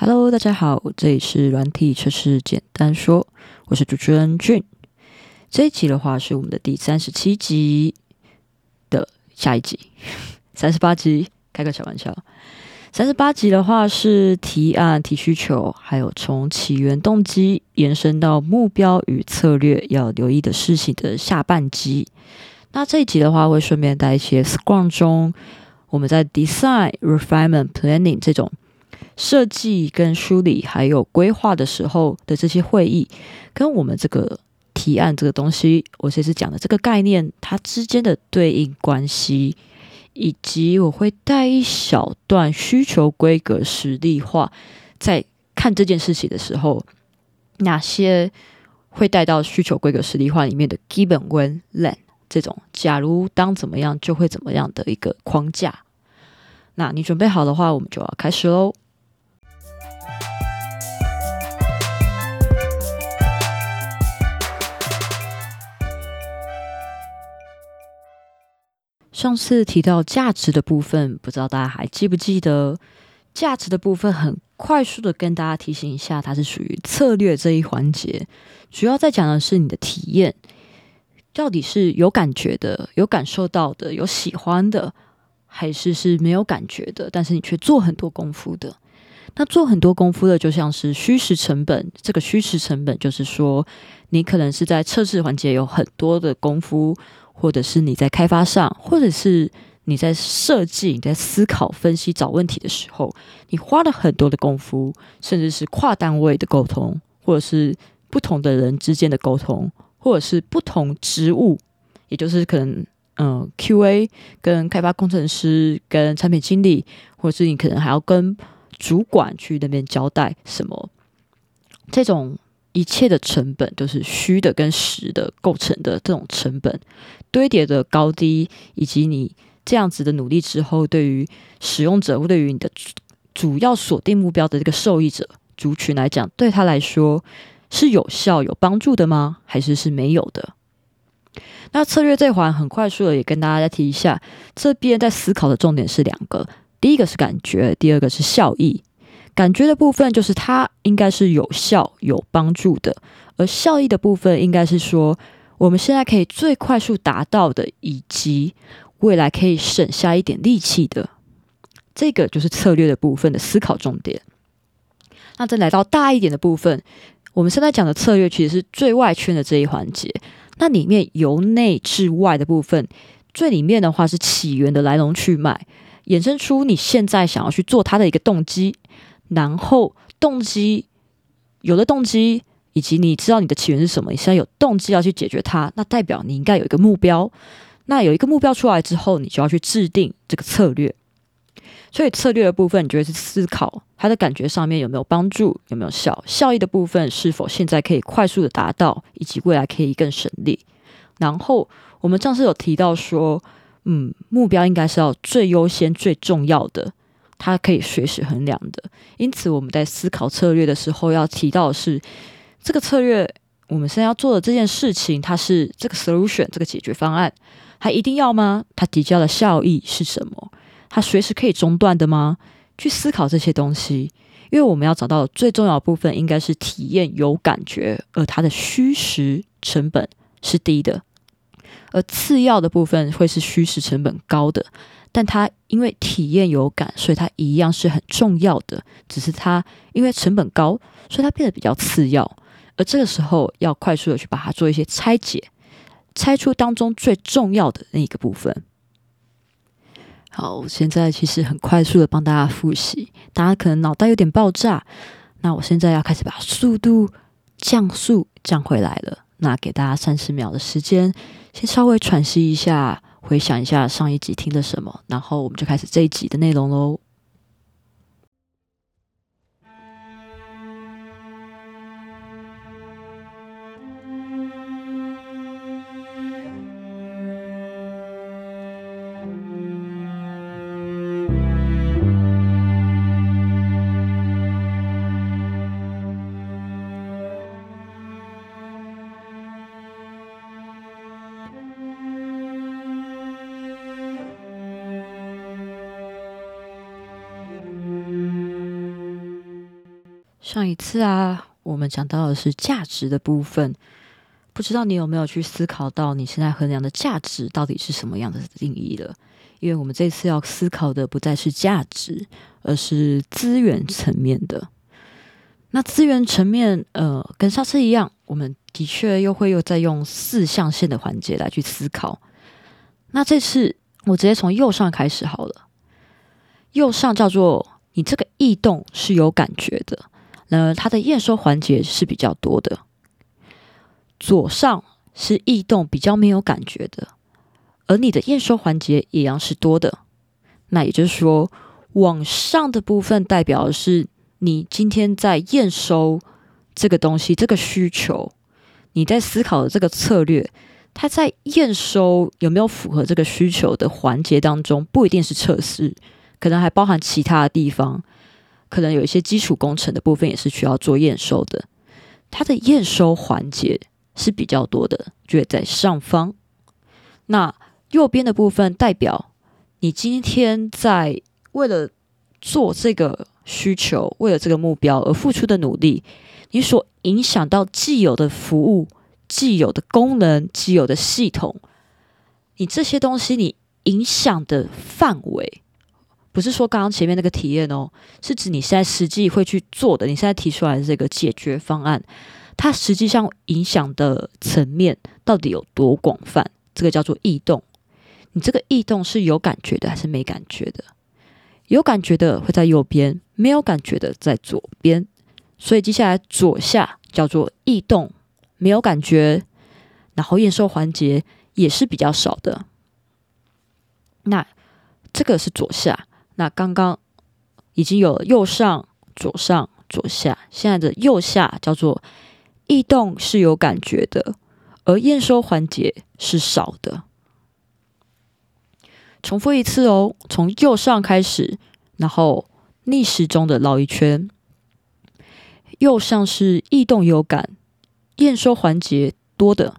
Hello，大家好，这里是软体测试简单说，我是主持人俊。这一集的话是我们的第三十七集的下一集，三十八集，开个小玩笑。三十八集的话是提案、提需求，还有从起源动机延伸到目标与策略要留意的事情的下半集。那这一集的话会顺便带一些 Scrum 中我们在 Design、Refinement、Planning 这种。设计跟梳理还有规划的时候的这些会议，跟我们这个提案这个东西，我其实讲的这个概念，它之间的对应关系，以及我会带一小段需求规格实例化，在看这件事情的时候，哪些会带到需求规格实例化里面的基本 when then 这种，假如当怎么样就会怎么样的一个框架。那你准备好的话，我们就要开始喽。上次提到价值的部分，不知道大家还记不记得？价值的部分很快速的跟大家提醒一下，它是属于策略这一环节，主要在讲的是你的体验，到底是有感觉的、有感受到的、有喜欢的，还是是没有感觉的，但是你却做很多功夫的。那做很多功夫的，就像是虚实成本。这个虚实成本就是说，你可能是在测试环节有很多的功夫。或者是你在开发上，或者是你在设计、你在思考、分析、找问题的时候，你花了很多的功夫，甚至是跨单位的沟通，或者是不同的人之间的沟通，或者是不同职务，也就是可能嗯，QA 跟开发工程师、跟产品经理，或者是你可能还要跟主管去那边交代什么，这种。一切的成本都是虚的跟实的构成的，这种成本堆叠的高低，以及你这样子的努力之后，对于使用者或对于你的主要锁定目标的这个受益者族群来讲，对他来说是有效有帮助的吗？还是是没有的？那策略这环很快速的也跟大家再提一下，这边在思考的重点是两个，第一个是感觉，第二个是效益。感觉的部分就是它应该是有效、有帮助的，而效益的部分应该是说我们现在可以最快速达到的，以及未来可以省下一点力气的，这个就是策略的部分的思考重点。那再来到大一点的部分，我们现在讲的策略其实是最外圈的这一环节，那里面由内至外的部分，最里面的话是起源的来龙去脉，衍生出你现在想要去做它的一个动机。然后动机有了动机，以及你知道你的起源是什么，你现在有动机要去解决它，那代表你应该有一个目标。那有一个目标出来之后，你就要去制定这个策略。所以策略的部分，你就会去思考它的感觉上面有没有帮助，有没有效，效益的部分是否现在可以快速的达到，以及未来可以更省力。然后我们上次有提到说，嗯，目标应该是要最优先、最重要的。它可以随时衡量的，因此我们在思考策略的时候，要提到的是这个策略，我们现在要做的这件事情，它是这个 solution 这个解决方案，它一定要吗？它提交的效益是什么？它随时可以中断的吗？去思考这些东西，因为我们要找到最重要的部分，应该是体验有感觉，而它的虚实成本是低的，而次要的部分会是虚实成本高的。但它因为体验有感，所以它一样是很重要的。只是它因为成本高，所以它变得比较次要。而这个时候要快速的去把它做一些拆解，拆出当中最重要的那一个部分。好，现在其实很快速的帮大家复习，大家可能脑袋有点爆炸。那我现在要开始把速度降速降回来了。那给大家三十秒的时间，先稍微喘息一下。回想一下上一集听了什么，然后我们就开始这一集的内容喽。上一次啊，我们讲到的是价值的部分，不知道你有没有去思考到你现在衡量的价值到底是什么样的定义了？因为我们这次要思考的不再是价值，而是资源层面的。那资源层面，呃，跟上次一样，我们的确又会又再用四象限的环节来去思考。那这次我直接从右上开始好了，右上叫做你这个异动是有感觉的。那它的验收环节是比较多的，左上是异动比较没有感觉的，而你的验收环节一样是多的。那也就是说，往上的部分代表的是你今天在验收这个东西、这个需求，你在思考的这个策略，它在验收有没有符合这个需求的环节当中，不一定是测试，可能还包含其他的地方。可能有一些基础工程的部分也是需要做验收的，它的验收环节是比较多的，就在上方。那右边的部分代表你今天在为了做这个需求、为了这个目标而付出的努力，你所影响到既有的服务、既有的功能、既有的系统，你这些东西你影响的范围。不是说刚刚前面那个体验哦，是指你现在实际会去做的，你现在提出来的这个解决方案，它实际上影响的层面到底有多广泛？这个叫做异动。你这个异动是有感觉的还是没感觉的？有感觉的会在右边，没有感觉的在左边。所以接下来左下叫做异动，没有感觉，然后验收环节也是比较少的。那这个是左下。那刚刚已经有右上、左上、左下，现在的右下叫做异动是有感觉的，而验收环节是少的。重复一次哦，从右上开始，然后逆时钟的绕一圈。右上是异动有感，验收环节多的；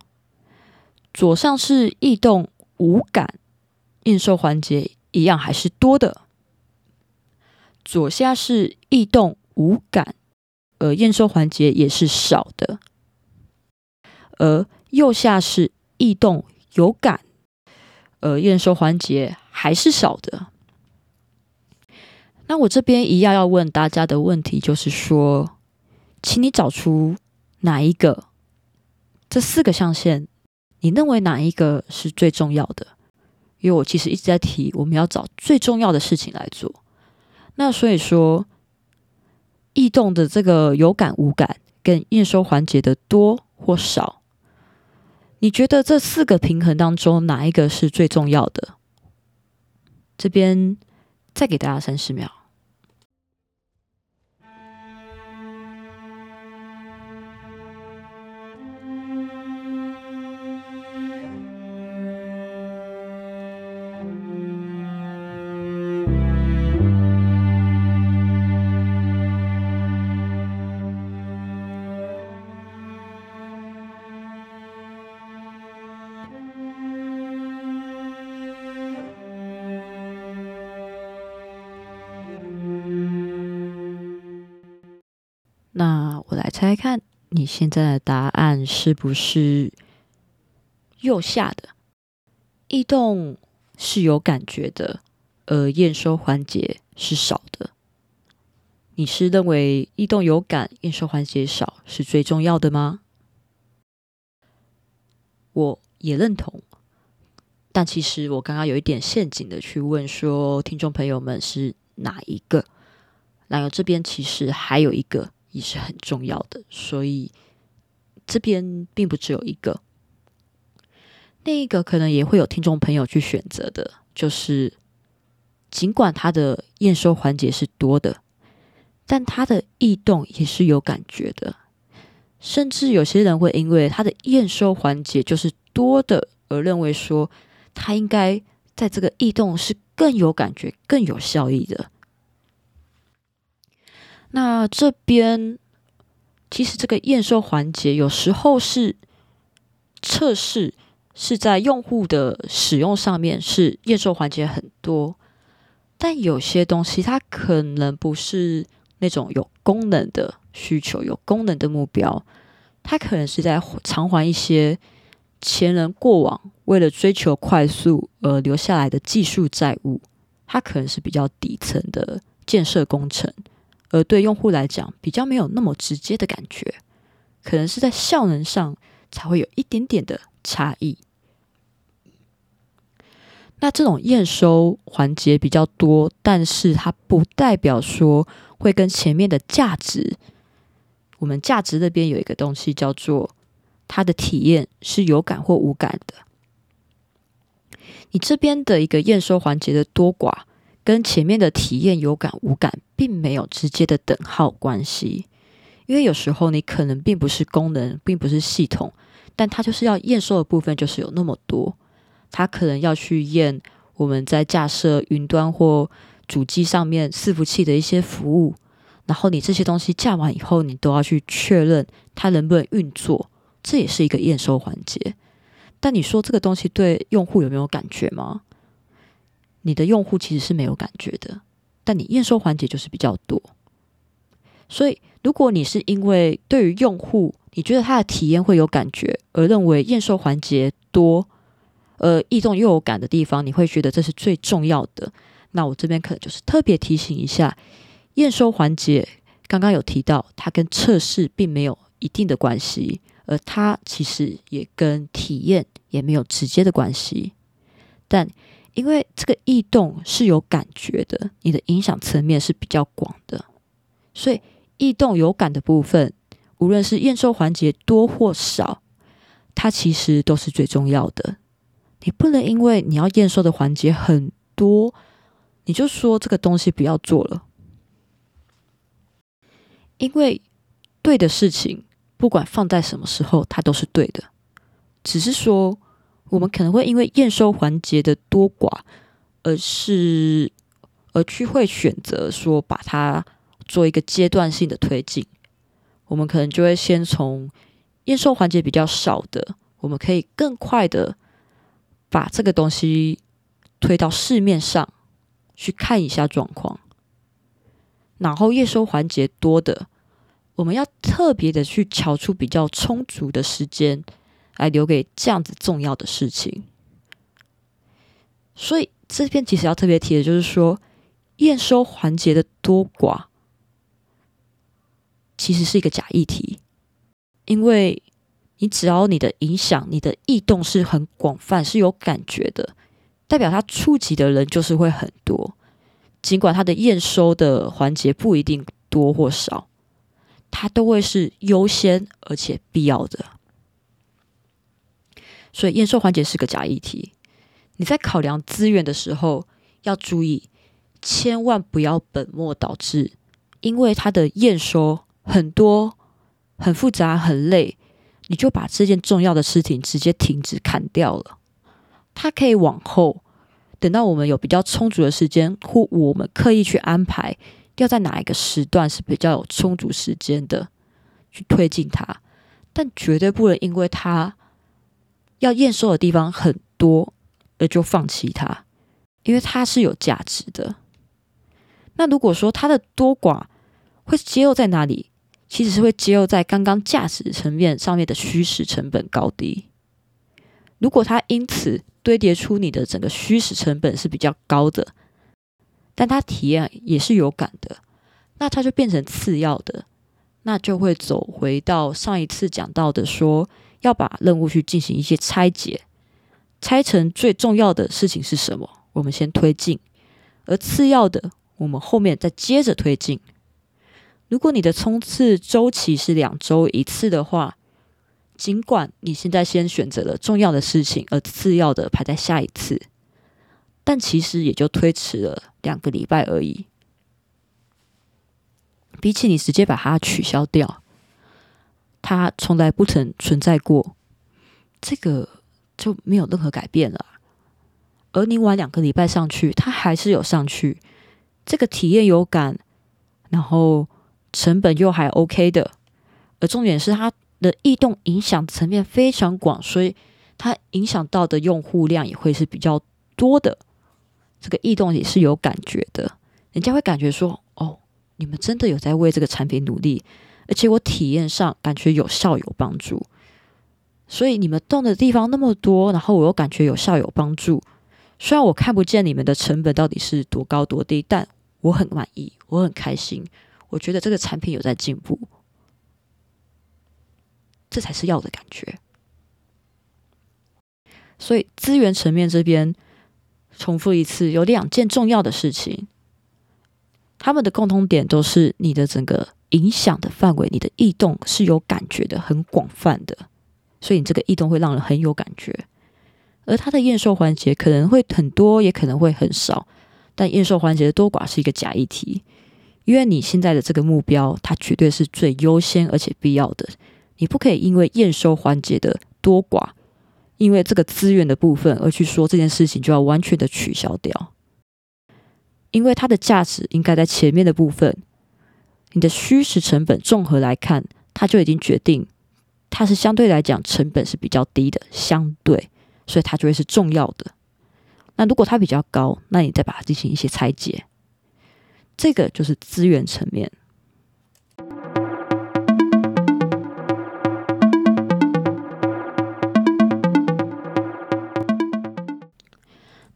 左上是异动无感，验收环节一样还是多的。左下是异动无感，而验收环节也是少的；而右下是异动有感，而验收环节还是少的。那我这边一样要问大家的问题就是说，请你找出哪一个这四个象限，你认为哪一个是最重要的？因为我其实一直在提，我们要找最重要的事情来做。那所以说，异动的这个有感无感跟验收环节的多或少，你觉得这四个平衡当中哪一个是最重要的？这边再给大家三十秒。你现在的答案是不是右下的？异动是有感觉的，而验收环节是少的。你是认为异动有感、验收环节少是最重要的吗？我也认同，但其实我刚刚有一点陷阱的去问说，听众朋友们是哪一个？然后这边其实还有一个。也是很重要的，所以这边并不只有一个，另一个可能也会有听众朋友去选择的，就是尽管它的验收环节是多的，但它的异动也是有感觉的，甚至有些人会因为它的验收环节就是多的，而认为说它应该在这个异动是更有感觉、更有效益的。那这边其实这个验收环节有时候是测试，是在用户的使用上面是验收环节很多，但有些东西它可能不是那种有功能的需求、有功能的目标，它可能是在偿还一些前人过往为了追求快速而留下来的技术债务。它可能是比较底层的建设工程，而对用户来讲，比较没有那么直接的感觉，可能是在效能上才会有一点点的差异。那这种验收环节比较多，但是它不代表说会跟前面的价值，我们价值那边有一个东西叫做它的体验是有感或无感的。你这边的一个验收环节的多寡，跟前面的体验有感无感，并没有直接的等号关系。因为有时候你可能并不是功能，并不是系统，但它就是要验收的部分就是有那么多。它可能要去验我们在架设云端或主机上面伺服器的一些服务，然后你这些东西架完以后，你都要去确认它能不能运作，这也是一个验收环节。但你说这个东西对用户有没有感觉吗？你的用户其实是没有感觉的，但你验收环节就是比较多。所以，如果你是因为对于用户你觉得他的体验会有感觉，而认为验收环节多，呃，异动又有感的地方，你会觉得这是最重要的。那我这边可能就是特别提醒一下，验收环节刚刚有提到，它跟测试并没有一定的关系。而它其实也跟体验也没有直接的关系，但因为这个异动是有感觉的，你的影响层面是比较广的，所以异动有感的部分，无论是验收环节多或少，它其实都是最重要的。你不能因为你要验收的环节很多，你就说这个东西不要做了，因为对的事情。不管放在什么时候，它都是对的。只是说，我们可能会因为验收环节的多寡，而是而去会选择说把它做一个阶段性的推进。我们可能就会先从验收环节比较少的，我们可以更快的把这个东西推到市面上去看一下状况，然后验收环节多的。我们要特别的去瞧出比较充足的时间来留给这样子重要的事情，所以这边其实要特别提的就是说，验收环节的多寡其实是一个假议题，因为你只要你的影响、你的异动是很广泛、是有感觉的，代表它触及的人就是会很多，尽管它的验收的环节不一定多或少。它都会是优先而且必要的，所以验收环节是个假议题。你在考量资源的时候要注意，千万不要本末倒置，因为它的验收很多、很复杂、很累，你就把这件重要的事情直接停止砍掉了。它可以往后等到我们有比较充足的时间，或我们刻意去安排。要在哪一个时段是比较有充足时间的去推进它，但绝对不能因为它要验收的地方很多而就放弃它，因为它是有价值的。那如果说它的多寡会揭露在哪里，其实是会揭露在刚刚价值层面上面的虚实成本高低。如果它因此堆叠出你的整个虚实成本是比较高的。但它体验也是有感的，那它就变成次要的，那就会走回到上一次讲到的，说要把任务去进行一些拆解，拆成最重要的事情是什么，我们先推进，而次要的我们后面再接着推进。如果你的冲刺周期是两周一次的话，尽管你现在先选择了重要的事情，而次要的排在下一次。但其实也就推迟了两个礼拜而已，比起你直接把它取消掉，它从来不曾存在过，这个就没有任何改变了。而你晚两个礼拜上去，它还是有上去，这个体验有感，然后成本又还 OK 的，而重点是它的异动影响层面非常广，所以它影响到的用户量也会是比较多的。这个异动也是有感觉的，人家会感觉说：“哦，你们真的有在为这个产品努力，而且我体验上感觉有效有帮助。所以你们动的地方那么多，然后我又感觉有效有帮助。虽然我看不见你们的成本到底是多高多低，但我很满意，我很开心。我觉得这个产品有在进步，这才是要的感觉。所以资源层面这边重复一次，有两件重要的事情，他们的共通点都是你的整个影响的范围，你的异动是有感觉的，很广泛的。所以你这个异动会让人很有感觉，而它的验收环节可能会很多，也可能会很少。但验收环节的多寡是一个假议题，因为你现在的这个目标，它绝对是最优先而且必要的。你不可以因为验收环节的多寡，因为这个资源的部分而去说这件事情就要完全的取消掉，因为它的价值应该在前面的部分。你的虚实成本综合来看，它就已经决定。它是相对来讲成本是比较低的，相对，所以它就会是重要的。那如果它比较高，那你再把它进行一些拆解，这个就是资源层面。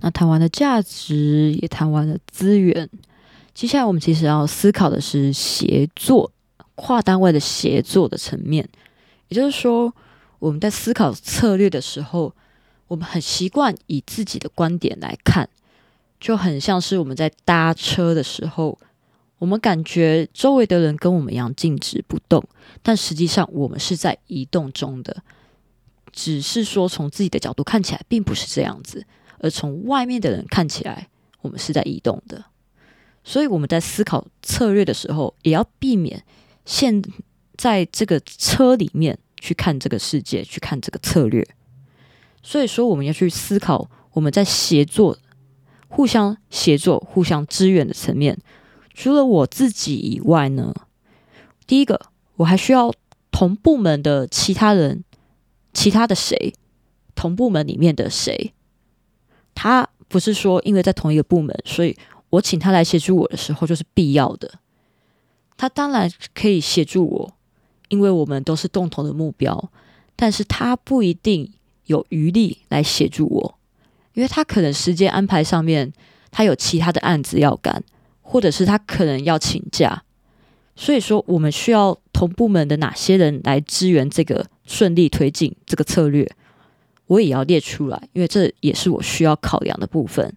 那谈完了价值，也谈完了资源，接下来我们其实要思考的是协作、跨单位的协作的层面。也就是说，我们在思考策略的时候，我们很习惯以自己的观点来看，就很像是我们在搭车的时候，我们感觉周围的人跟我们一样静止不动，但实际上我们是在移动中的，只是说从自己的角度看起来并不是这样子，而从外面的人看起来，我们是在移动的。所以我们在思考策略的时候，也要避免现在这个车里面。去看这个世界，去看这个策略。所以说，我们要去思考我们在协作、互相协作、互相支援的层面。除了我自己以外呢，第一个，我还需要同部门的其他人，其他的谁，同部门里面的谁。他不是说因为在同一个部门，所以我请他来协助我的时候就是必要的。他当然可以协助我。因为我们都是共同的目标，但是他不一定有余力来协助我，因为他可能时间安排上面他有其他的案子要干，或者是他可能要请假，所以说我们需要同部门的哪些人来支援这个顺利推进这个策略，我也要列出来，因为这也是我需要考量的部分，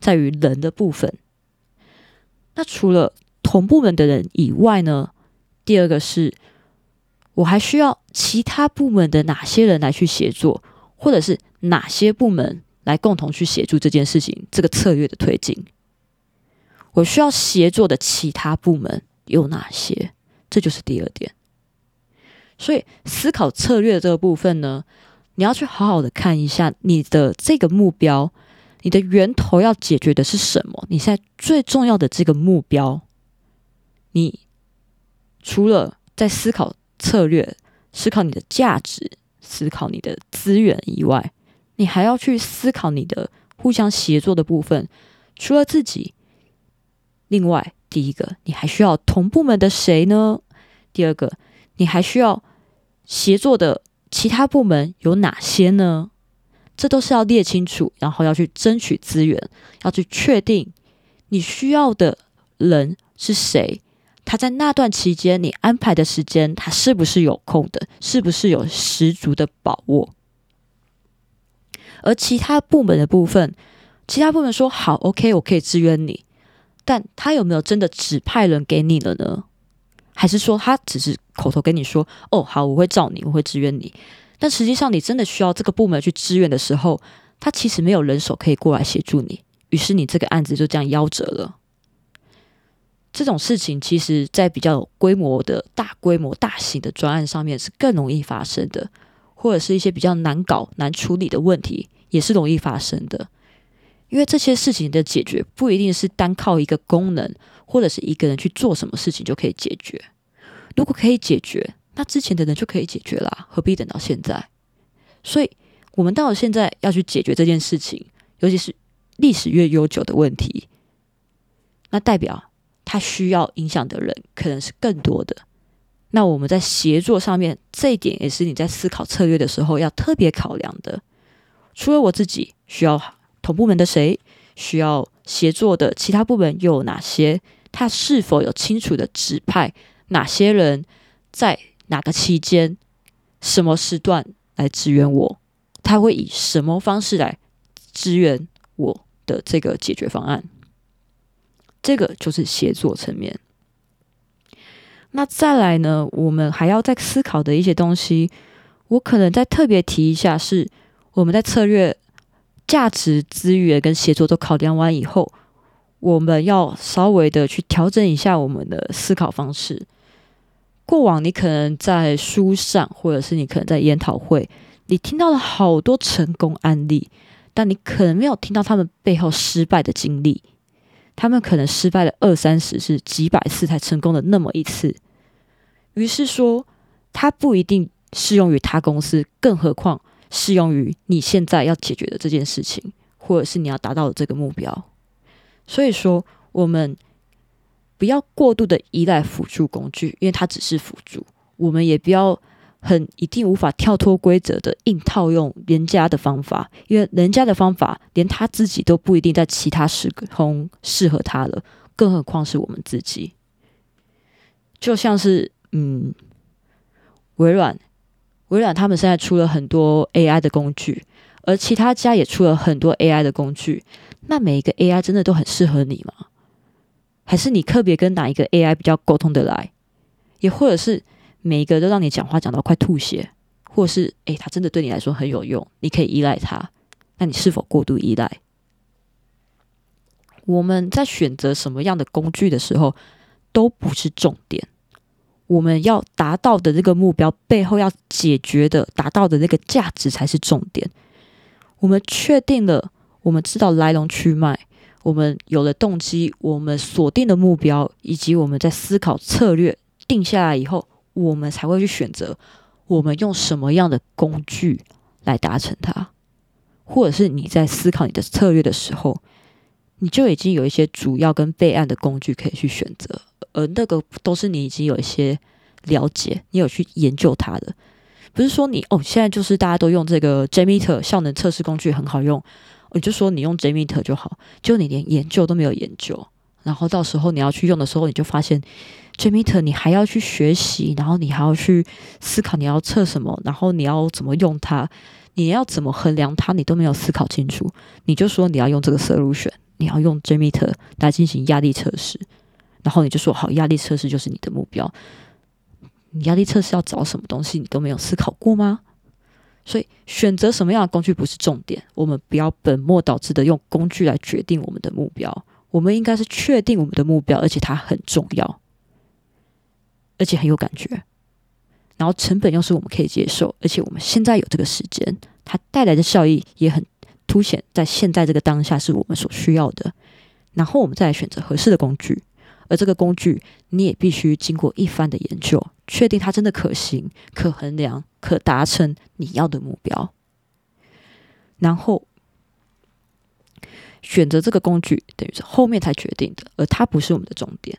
在于人的部分。那除了同部门的人以外呢，第二个是。我还需要其他部门的哪些人来去协作，或者是哪些部门来共同去协助这件事情、这个策略的推进？我需要协作的其他部门有哪些？这就是第二点。所以思考策略这个部分呢，你要去好好的看一下你的这个目标，你的源头要解决的是什么？你现在最重要的这个目标，你除了在思考。策略思考你的价值，思考你的资源以外，你还要去思考你的互相协作的部分。除了自己，另外第一个，你还需要同部门的谁呢？第二个，你还需要协作的其他部门有哪些呢？这都是要列清楚，然后要去争取资源，要去确定你需要的人是谁。他在那段期间，你安排的时间，他是不是有空的？是不是有十足的把握？而其他部门的部分，其他部门说好，OK，我可以支援你，但他有没有真的指派人给你了呢？还是说他只是口头跟你说，哦，好，我会照你，我会支援你，但实际上你真的需要这个部门去支援的时候，他其实没有人手可以过来协助你，于是你这个案子就这样夭折了。这种事情，其实在比较规模的大规模、大型的专案上面是更容易发生的，或者是一些比较难搞、难处理的问题，也是容易发生的。因为这些事情的解决不一定是单靠一个功能或者是一个人去做什么事情就可以解决。如果可以解决，那之前的人就可以解决啦，何必等到现在？所以，我们到了现在要去解决这件事情，尤其是历史越悠久的问题，那代表。他需要影响的人可能是更多的。那我们在协作上面，这一点也是你在思考策略的时候要特别考量的。除了我自己，需要同部门的谁？需要协作的其他部门又有哪些？他是否有清楚的指派哪些人在哪个期间、什么时段来支援我？他会以什么方式来支援我的这个解决方案？这个就是协作层面。那再来呢？我们还要再思考的一些东西，我可能再特别提一下，是我们在策略、价值、资源跟协作都考量完以后，我们要稍微的去调整一下我们的思考方式。过往你可能在书上，或者是你可能在研讨会，你听到了好多成功案例，但你可能没有听到他们背后失败的经历。他们可能失败了二三十次、几百次才成功的那么一次，于是说，它不一定适用于他公司，更何况适用于你现在要解决的这件事情，或者是你要达到的这个目标。所以说，我们不要过度的依赖辅助工具，因为它只是辅助；我们也不要。很一定无法跳脱规则的硬套用人家的方法，因为人家的方法连他自己都不一定在其他时空适合他了，更何况是我们自己。就像是嗯，微软，微软他们现在出了很多 AI 的工具，而其他家也出了很多 AI 的工具。那每一个 AI 真的都很适合你吗？还是你特别跟哪一个 AI 比较沟通的来？也或者是？每一个都让你讲话讲到快吐血，或是诶，它真的对你来说很有用，你可以依赖它。那你是否过度依赖？我们在选择什么样的工具的时候，都不是重点。我们要达到的这个目标背后要解决的、达到的那个价值才是重点。我们确定了，我们知道来龙去脉，我们有了动机，我们锁定的目标，以及我们在思考策略定下来以后。我们才会去选择我们用什么样的工具来达成它，或者是你在思考你的策略的时候，你就已经有一些主要跟备案的工具可以去选择，而那个都是你已经有一些了解，你有去研究它的，不是说你哦，现在就是大家都用这个 Jmeter 效能测试工具很好用，我就说你用 Jmeter 就好，就你连研究都没有研究，然后到时候你要去用的时候，你就发现。Jmeter，你还要去学习，然后你还要去思考你要测什么，然后你要怎么用它，你要怎么衡量它，你都没有思考清楚。你就说你要用这个 solution，你要用 Jmeter 来进行压力测试，然后你就说好，压力测试就是你的目标。你压力测试要找什么东西，你都没有思考过吗？所以选择什么样的工具不是重点，我们不要本末倒置的用工具来决定我们的目标。我们应该是确定我们的目标，而且它很重要。而且很有感觉，然后成本又是我们可以接受，而且我们现在有这个时间，它带来的效益也很凸显，在现在这个当下是我们所需要的。然后我们再来选择合适的工具，而这个工具你也必须经过一番的研究，确定它真的可行、可衡量、可达成你要的目标。然后选择这个工具，等于是后面才决定的，而它不是我们的重点。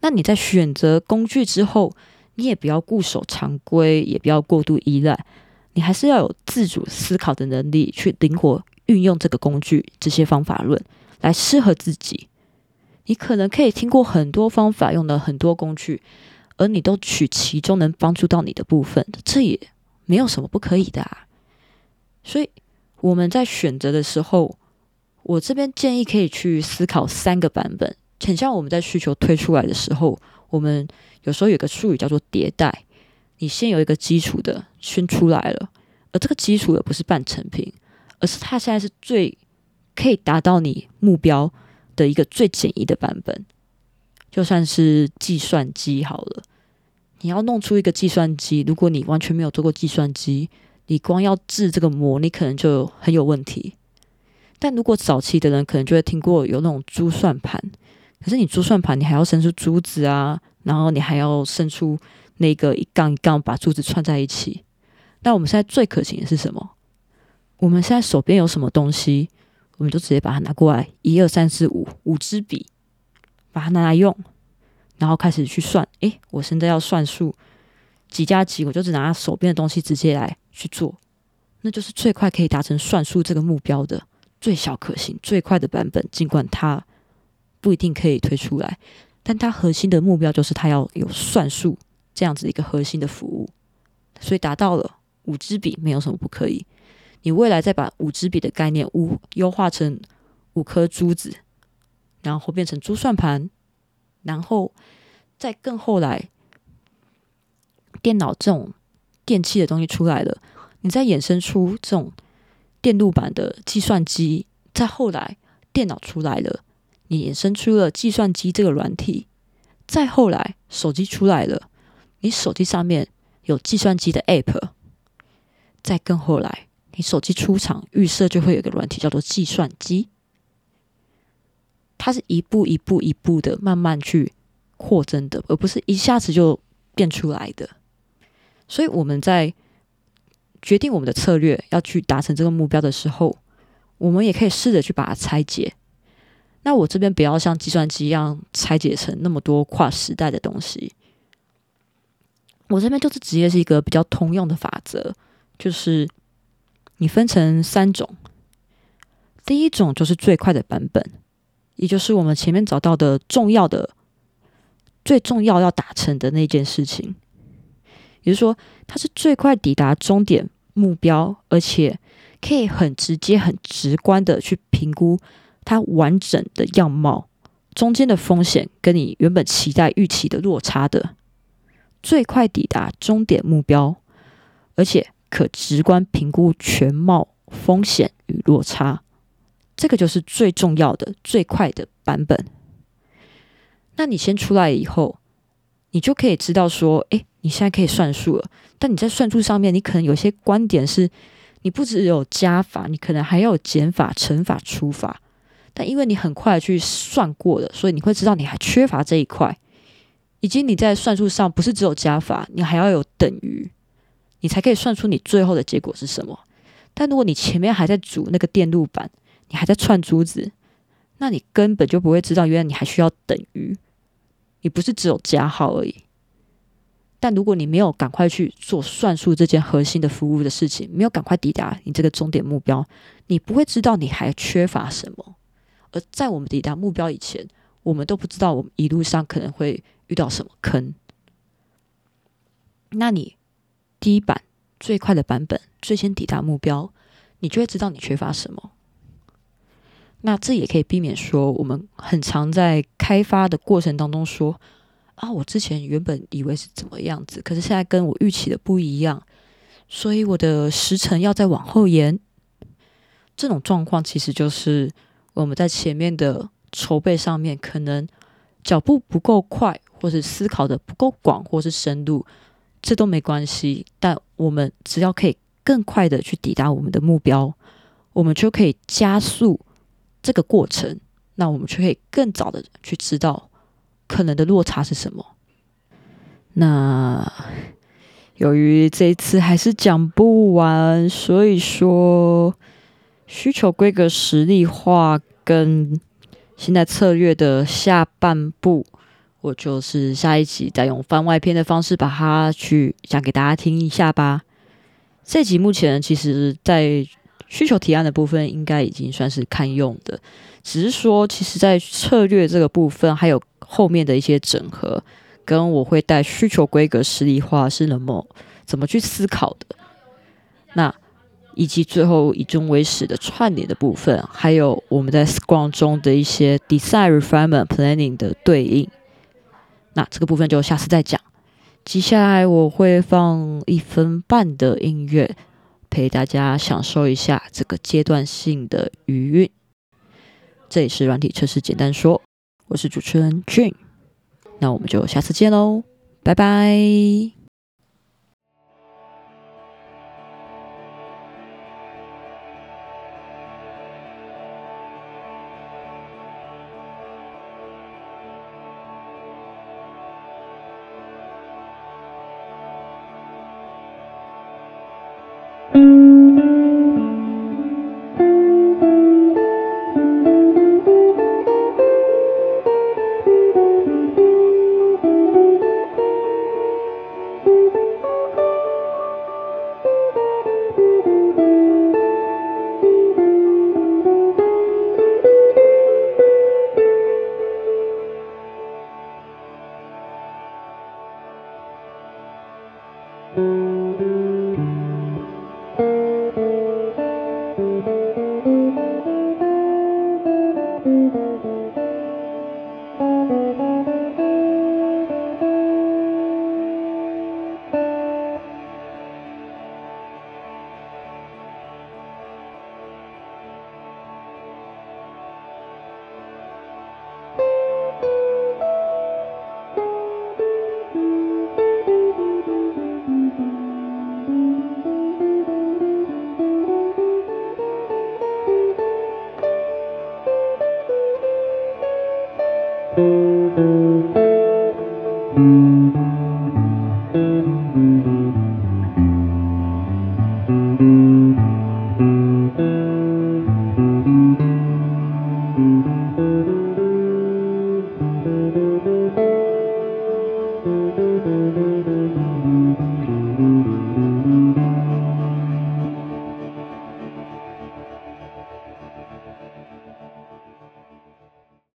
那你在选择工具之后，你也不要固守常规，也不要过度依赖，你还是要有自主思考的能力，去灵活运用这个工具、这些方法论来适合自己。你可能可以听过很多方法，用了很多工具，而你都取其中能帮助到你的部分，这也没有什么不可以的。啊。所以我们在选择的时候，我这边建议可以去思考三个版本。很像我们在需求推出来的时候，我们有时候有个术语叫做迭代。你先有一个基础的先出来了，而这个基础的不是半成品，而是它现在是最可以达到你目标的一个最简易的版本。就算是计算机好了，你要弄出一个计算机，如果你完全没有做过计算机，你光要制这个模，你可能就很有问题。但如果早期的人可能就会听过有那种珠算盘。可是你珠算盘，你还要伸出珠子啊，然后你还要伸出那个一杠一杠把珠子串在一起。那我们现在最可行的是什么？我们现在手边有什么东西，我们就直接把它拿过来，一二三四五，五支笔，把它拿来用，然后开始去算。诶，我现在要算数几加几，我就只拿手边的东西直接来去做，那就是最快可以达成算数这个目标的最小可行、最快的版本。尽管它不一定可以推出来，但它核心的目标就是它要有算数这样子一个核心的服务，所以达到了五支笔没有什么不可以。你未来再把五支笔的概念五优化成五颗珠子，然后变成珠算盘，然后再更后来，电脑这种电器的东西出来了，你再衍生出这种电路板的计算机，再后来电脑出来了，你衍生出了计算机这个软体，再后来手机出来了，你手机上面有计算机的 App，再更后来。你手机出厂预设就会有一个软体叫做计算机，它是一步一步一步的慢慢去扩增的，而不是一下子就变出来的。所以我们在决定我们的策略要去达成这个目标的时候，我们也可以试着去把它拆解。那我这边不要像计算机一样拆解成那么多跨时代的东西，我这边就是直接是一个比较通用的法则，就是。你分成三种，第一种就是最快的版本，也就是我们前面找到的重要的、最重要要达成的那件事情，也就是说，它是最快抵达终点目标，而且可以很直接、很直观的去评估它完整的样貌、中间的风险跟你原本期待预期的落差的，最快抵达终点目标，而且。可直观评估全貌风险与落差，这个就是最重要的、最快的版本。那你先出来以后，你就可以知道说，诶，你现在可以算数了。但你在算数上面，你可能有些观点是，你不只有加法，你可能还要减法、乘法、除法。但因为你很快去算过了，所以你会知道你还缺乏这一块，以及你在算术上不是只有加法，你还要有等于。你才可以算出你最后的结果是什么。但如果你前面还在组那个电路板，你还在串珠子，那你根本就不会知道，原来你还需要等于，你不是只有加号而已。但如果你没有赶快去做算术这件核心的服务的事情，没有赶快抵达你这个终点目标，你不会知道你还缺乏什么。而在我们抵达目标以前，我们都不知道我们一路上可能会遇到什么坑。那你？第一版最快的版本，最先抵达目标，你就会知道你缺乏什么。那这也可以避免说，我们很常在开发的过程当中说啊，我之前原本以为是怎么样子，可是现在跟我预期的不一样，所以我的时程要再往后延。这种状况其实就是我们在前面的筹备上面可能脚步不够快，或是思考的不够广，或是深度。这都没关系，但我们只要可以更快的去抵达我们的目标，我们就可以加速这个过程。那我们就可以更早的去知道可能的落差是什么。那由于这一次还是讲不完，所以说需求规格实例化跟现在策略的下半部。我就是下一集再用番外篇的方式把它去讲给大家听一下吧。这集目前其实，在需求提案的部分应该已经算是堪用的，只是说，其实在策略这个部分，还有后面的一些整合，跟我会带需求规格实例化是能么怎么去思考的，那以及最后以终为始的串联的部分，还有我们在 Scrum 中的一些 Design Refinement Planning 的对应。那这个部分就下次再讲。接下来我会放一分半的音乐，陪大家享受一下这个阶段性的余韵。这里是软体测试简单说，我是主持人 Jun 那我们就下次见喽，拜拜。